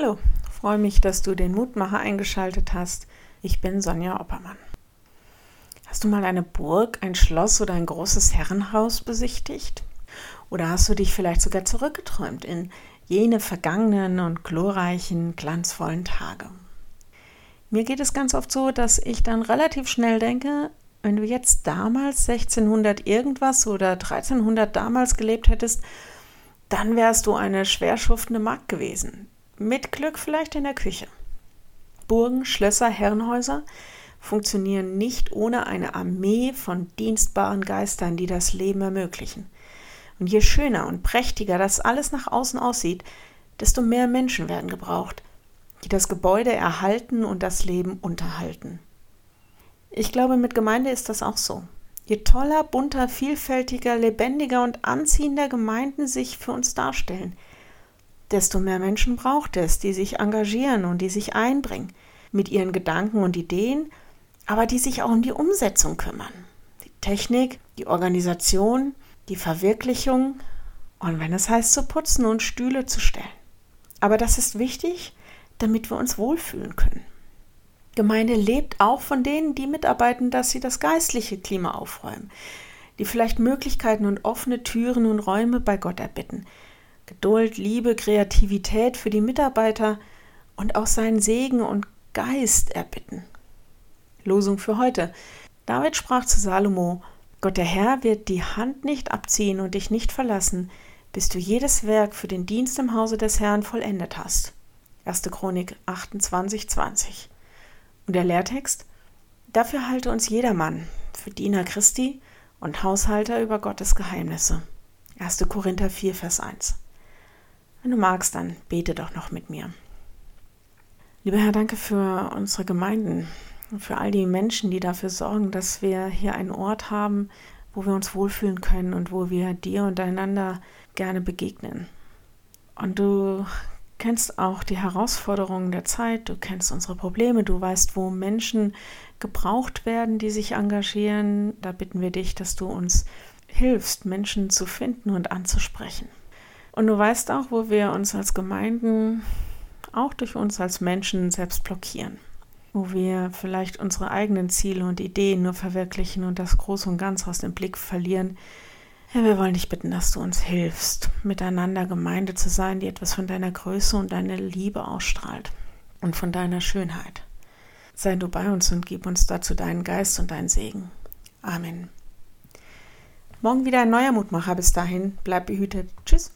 Hallo, freue mich, dass du den Mutmacher eingeschaltet hast. Ich bin Sonja Oppermann. Hast du mal eine Burg, ein Schloss oder ein großes Herrenhaus besichtigt? Oder hast du dich vielleicht sogar zurückgeträumt in jene vergangenen und glorreichen, glanzvollen Tage? Mir geht es ganz oft so, dass ich dann relativ schnell denke, wenn du jetzt damals 1600 irgendwas oder 1300 damals gelebt hättest, dann wärst du eine schwer schuftende Magd gewesen. Mit Glück vielleicht in der Küche. Burgen, Schlösser, Herrenhäuser funktionieren nicht ohne eine Armee von dienstbaren Geistern, die das Leben ermöglichen. Und je schöner und prächtiger das alles nach außen aussieht, desto mehr Menschen werden gebraucht, die das Gebäude erhalten und das Leben unterhalten. Ich glaube, mit Gemeinde ist das auch so. Je toller, bunter, vielfältiger, lebendiger und anziehender Gemeinden sich für uns darstellen, desto mehr Menschen braucht es, die sich engagieren und die sich einbringen mit ihren Gedanken und Ideen, aber die sich auch um die Umsetzung kümmern. Die Technik, die Organisation, die Verwirklichung und wenn es heißt zu putzen und Stühle zu stellen. Aber das ist wichtig, damit wir uns wohlfühlen können. Gemeinde lebt auch von denen, die mitarbeiten, dass sie das geistliche Klima aufräumen, die vielleicht Möglichkeiten und offene Türen und Räume bei Gott erbitten, Geduld, Liebe, Kreativität für die Mitarbeiter und auch seinen Segen und Geist erbitten. Losung für heute. David sprach zu Salomo: Gott der Herr wird die Hand nicht abziehen und dich nicht verlassen, bis du jedes Werk für den Dienst im Hause des Herrn vollendet hast. 1. Chronik 28, 20. Und der Lehrtext? Dafür halte uns jedermann für Diener Christi und Haushalter über Gottes Geheimnisse. 1. Korinther 4, Vers 1. Wenn du magst, dann bete doch noch mit mir. Lieber Herr, danke für unsere Gemeinden, für all die Menschen, die dafür sorgen, dass wir hier einen Ort haben, wo wir uns wohlfühlen können und wo wir dir und einander gerne begegnen. Und du kennst auch die Herausforderungen der Zeit, du kennst unsere Probleme, du weißt, wo Menschen gebraucht werden, die sich engagieren. Da bitten wir dich, dass du uns hilfst, Menschen zu finden und anzusprechen. Und du weißt auch, wo wir uns als Gemeinden, auch durch uns als Menschen selbst blockieren. Wo wir vielleicht unsere eigenen Ziele und Ideen nur verwirklichen und das Große und Ganze aus dem Blick verlieren. Ja, wir wollen dich bitten, dass du uns hilfst, miteinander Gemeinde zu sein, die etwas von deiner Größe und deiner Liebe ausstrahlt und von deiner Schönheit. Sei du bei uns und gib uns dazu deinen Geist und deinen Segen. Amen. Morgen wieder ein neuer Mutmacher. Bis dahin, bleib behütet. Tschüss.